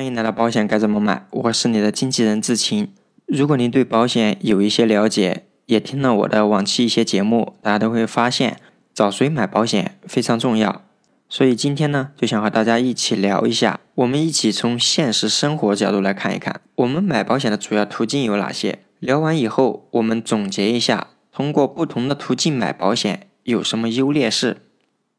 欢迎来到保险该怎么买，我是你的经纪人志勤。如果您对保险有一些了解，也听了我的往期一些节目，大家都会发现找谁买保险非常重要。所以今天呢，就想和大家一起聊一下，我们一起从现实生活角度来看一看，我们买保险的主要途径有哪些。聊完以后，我们总结一下，通过不同的途径买保险有什么优劣势。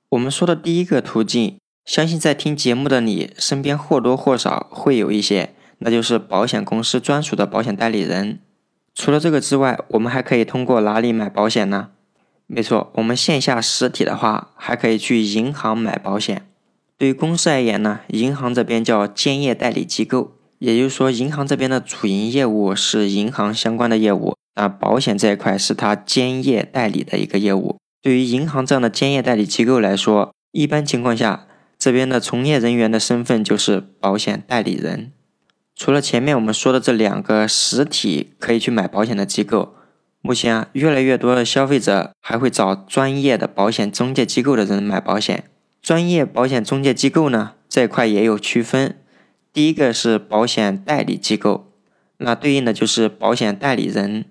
我们说的第一个途径。相信在听节目的你身边或多或少会有一些，那就是保险公司专属的保险代理人。除了这个之外，我们还可以通过哪里买保险呢？没错，我们线下实体的话，还可以去银行买保险。对于公司而言呢，银行这边叫兼业代理机构，也就是说，银行这边的主营业务是银行相关的业务，那保险这一块是它兼业代理的一个业务。对于银行这样的兼业代理机构来说，一般情况下。这边的从业人员的身份就是保险代理人。除了前面我们说的这两个实体可以去买保险的机构，目前啊，越来越多的消费者还会找专业的保险中介机构的人买保险。专业保险中介机构呢，这一块也有区分。第一个是保险代理机构，那对应的就是保险代理人。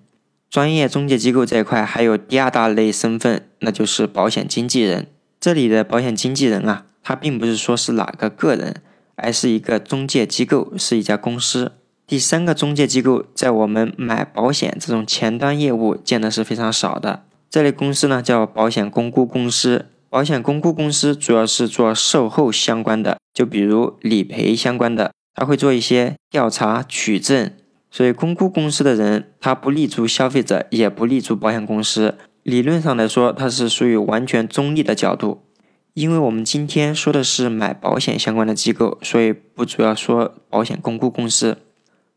专业中介机构这一块还有第二大类身份，那就是保险经纪人。这里的保险经纪人啊。它并不是说是哪个个人，而是一个中介机构，是一家公司。第三个中介机构在我们买保险这种前端业务见的是非常少的。这类公司呢叫保险公估公司。保险公估公司主要是做售后相关的，就比如理赔相关的，他会做一些调查取证。所以公估公司的人，他不立足消费者，也不立足保险公司。理论上来说，它是属于完全中立的角度。因为我们今天说的是买保险相关的机构，所以不主要说保险公估公司。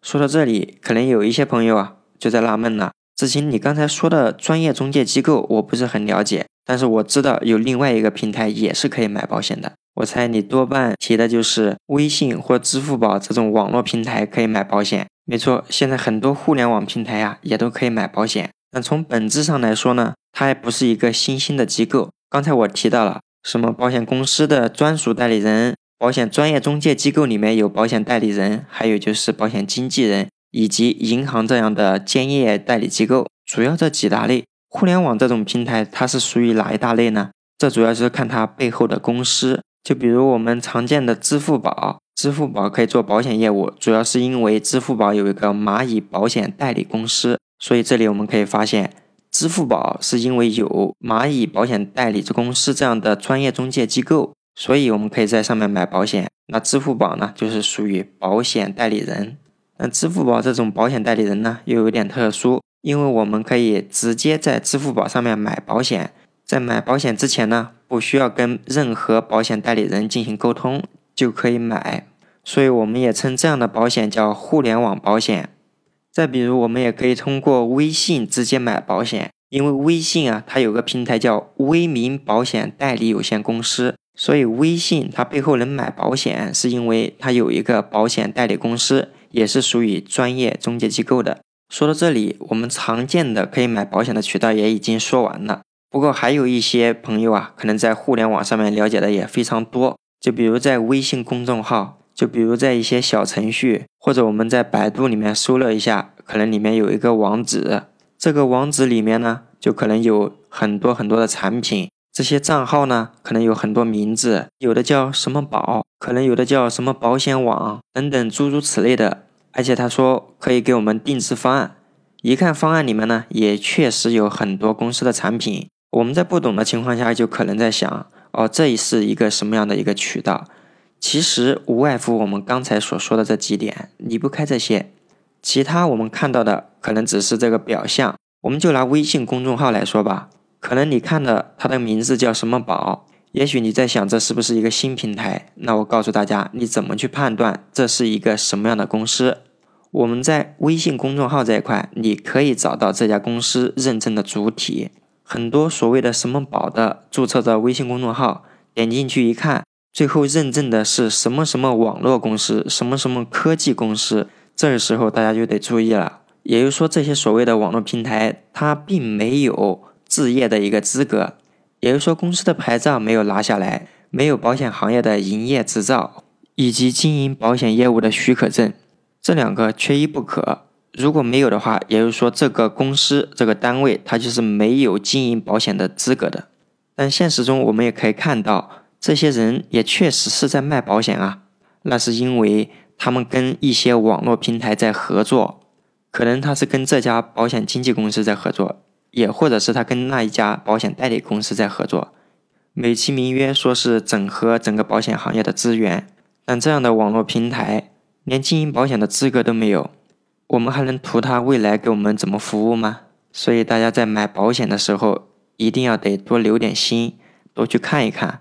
说到这里，可能有一些朋友啊就在纳闷了：志勤，你刚才说的专业中介机构我不是很了解，但是我知道有另外一个平台也是可以买保险的。我猜你多半提的就是微信或支付宝这种网络平台可以买保险。没错，现在很多互联网平台呀也都可以买保险。但从本质上来说呢，它还不是一个新兴的机构。刚才我提到了。什么保险公司的专属代理人，保险专业中介机构里面有保险代理人，还有就是保险经纪人以及银行这样的兼业代理机构，主要这几大类。互联网这种平台它是属于哪一大类呢？这主要是看它背后的公司。就比如我们常见的支付宝，支付宝可以做保险业务，主要是因为支付宝有一个蚂蚁保险代理公司，所以这里我们可以发现。支付宝是因为有蚂蚁保险代理公司这样的专业中介机构，所以我们可以在上面买保险。那支付宝呢，就是属于保险代理人。那支付宝这种保险代理人呢，又有点特殊，因为我们可以直接在支付宝上面买保险，在买保险之前呢，不需要跟任何保险代理人进行沟通就可以买，所以我们也称这样的保险叫互联网保险。再比如，我们也可以通过微信直接买保险，因为微信啊，它有个平台叫微民保险代理有限公司，所以微信它背后能买保险，是因为它有一个保险代理公司，也是属于专业中介机构的。说到这里，我们常见的可以买保险的渠道也已经说完了。不过还有一些朋友啊，可能在互联网上面了解的也非常多，就比如在微信公众号。就比如在一些小程序，或者我们在百度里面搜了一下，可能里面有一个网址，这个网址里面呢，就可能有很多很多的产品，这些账号呢，可能有很多名字，有的叫什么宝，可能有的叫什么保险网等等诸如此类的，而且他说可以给我们定制方案，一看方案里面呢，也确实有很多公司的产品，我们在不懂的情况下，就可能在想，哦，这是一个什么样的一个渠道？其实无外乎我们刚才所说的这几点，离不开这些。其他我们看到的可能只是这个表象。我们就拿微信公众号来说吧，可能你看的它的名字叫什么宝，也许你在想这是不是一个新平台？那我告诉大家，你怎么去判断这是一个什么样的公司？我们在微信公众号这一块，你可以找到这家公司认证的主体。很多所谓的什么宝的注册的微信公众号，点进去一看。最后认证的是什么什么网络公司，什么什么科技公司，这个时候大家就得注意了。也就是说，这些所谓的网络平台，它并没有置业的一个资格，也就是说，公司的牌照没有拿下来，没有保险行业的营业执照，以及经营保险业务的许可证，这两个缺一不可。如果没有的话，也就是说这个公司这个单位它就是没有经营保险的资格的。但现实中我们也可以看到，这些人也确实是在卖保险啊，那是因为他们跟一些网络平台在合作，可能他是跟这家保险经纪公司在合作，也或者是他跟那一家保险代理公司在合作，美其名曰说是整合整个保险行业的资源，但这样的网络平台连经营保险的资格都没有。我们还能图他未来给我们怎么服务吗？所以大家在买保险的时候，一定要得多留点心，多去看一看。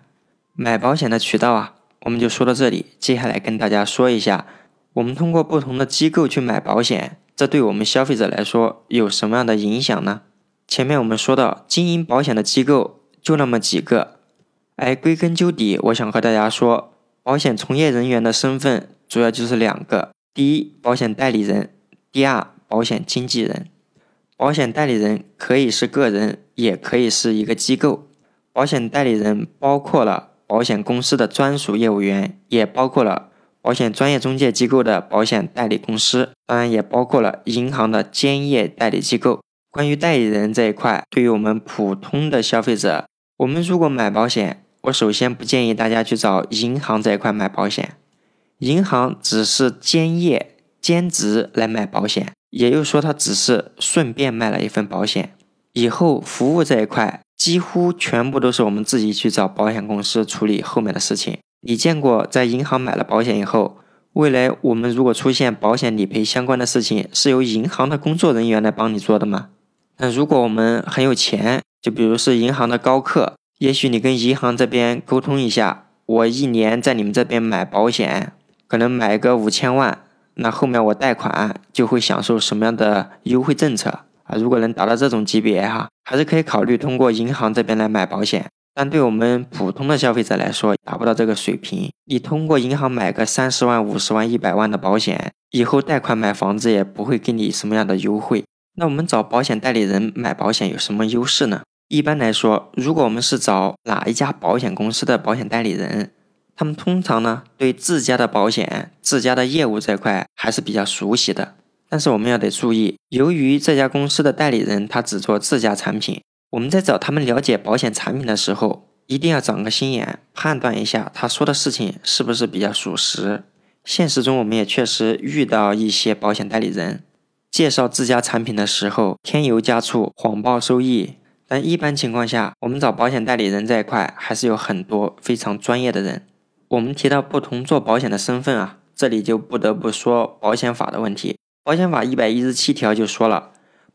买保险的渠道啊，我们就说到这里。接下来跟大家说一下，我们通过不同的机构去买保险，这对我们消费者来说有什么样的影响呢？前面我们说到，经营保险的机构就那么几个，哎，归根究底，我想和大家说，保险从业人员的身份主要就是两个：第一，保险代理人。第二，保险经纪人，保险代理人可以是个人，也可以是一个机构。保险代理人包括了保险公司的专属业务员，也包括了保险专业中介机构的保险代理公司，当然也包括了银行的兼业代理机构。关于代理人这一块，对于我们普通的消费者，我们如果买保险，我首先不建议大家去找银行这一块买保险，银行只是兼业。兼职来买保险，也就是说，他只是顺便卖了一份保险。以后服务这一块，几乎全部都是我们自己去找保险公司处理后面的事情。你见过在银行买了保险以后，未来我们如果出现保险理赔相关的事情，是由银行的工作人员来帮你做的吗？那如果我们很有钱，就比如是银行的高客，也许你跟银行这边沟通一下，我一年在你们这边买保险，可能买个五千万。那后面我贷款就会享受什么样的优惠政策啊？如果能达到这种级别哈，还是可以考虑通过银行这边来买保险。但对我们普通的消费者来说，达不到这个水平。你通过银行买个三十万、五十万、一百万的保险，以后贷款买房子也不会给你什么样的优惠。那我们找保险代理人买保险有什么优势呢？一般来说，如果我们是找哪一家保险公司的保险代理人。他们通常呢，对自家的保险、自家的业务这块还是比较熟悉的。但是我们要得注意，由于这家公司的代理人他只做自家产品，我们在找他们了解保险产品的时候，一定要长个心眼，判断一下他说的事情是不是比较属实。现实中，我们也确实遇到一些保险代理人介绍自家产品的时候添油加醋、谎报收益。但一般情况下，我们找保险代理人这一块还是有很多非常专业的人。我们提到不同做保险的身份啊，这里就不得不说保险法的问题。保险法一百一十七条就说了，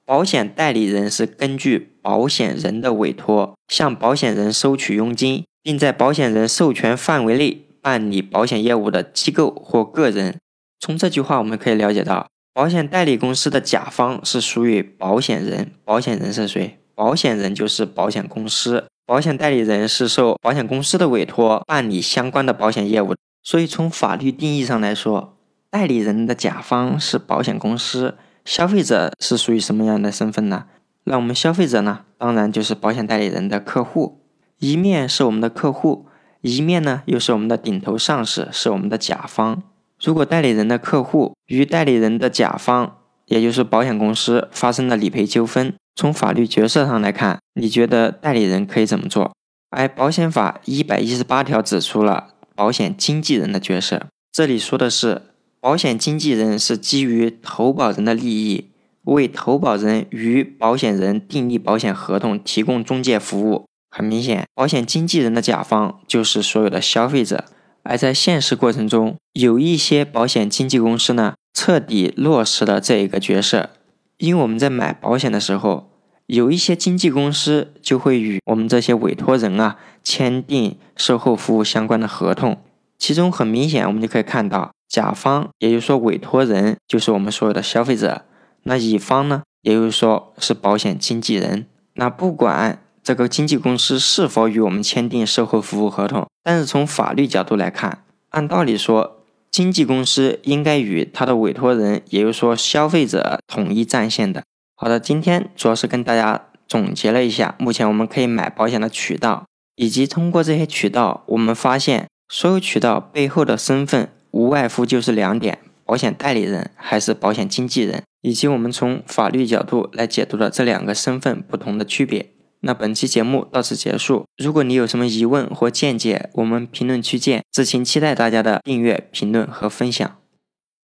保险代理人是根据保险人的委托，向保险人收取佣金，并在保险人授权范围内办理保险业务的机构或个人。从这句话我们可以了解到，保险代理公司的甲方是属于保险人，保险人是谁？保险人就是保险公司。保险代理人是受保险公司的委托办理相关的保险业务，所以从法律定义上来说，代理人的甲方是保险公司，消费者是属于什么样的身份呢？那我们消费者呢，当然就是保险代理人的客户，一面是我们的客户，一面呢又是我们的顶头上司，是我们的甲方。如果代理人的客户与代理人的甲方，也就是保险公司发生了理赔纠纷。从法律角色上来看，你觉得代理人可以怎么做？而保险法一百一十八条指出了保险经纪人的角色。这里说的是，保险经纪人是基于投保人的利益，为投保人与保险人订立保险合同，提供中介服务。很明显，保险经纪人的甲方就是所有的消费者。而在现实过程中，有一些保险经纪公司呢，彻底落实了这一个角色。因为我们在买保险的时候，有一些经纪公司就会与我们这些委托人啊签订售后服务相关的合同，其中很明显，我们就可以看到，甲方也就是说委托人就是我们所有的消费者，那乙方呢，也就是说是保险经纪人。那不管这个经纪公司是否与我们签订售后服务合同，但是从法律角度来看，按道理说。经纪公司应该与他的委托人，也就是说消费者统一战线的。好的，今天主要是跟大家总结了一下，目前我们可以买保险的渠道，以及通过这些渠道，我们发现所有渠道背后的身份无外乎就是两点：保险代理人还是保险经纪人，以及我们从法律角度来解读的这两个身份不同的区别。那本期节目到此结束。如果你有什么疑问或见解，我们评论区见。至情期待大家的订阅、评论和分享。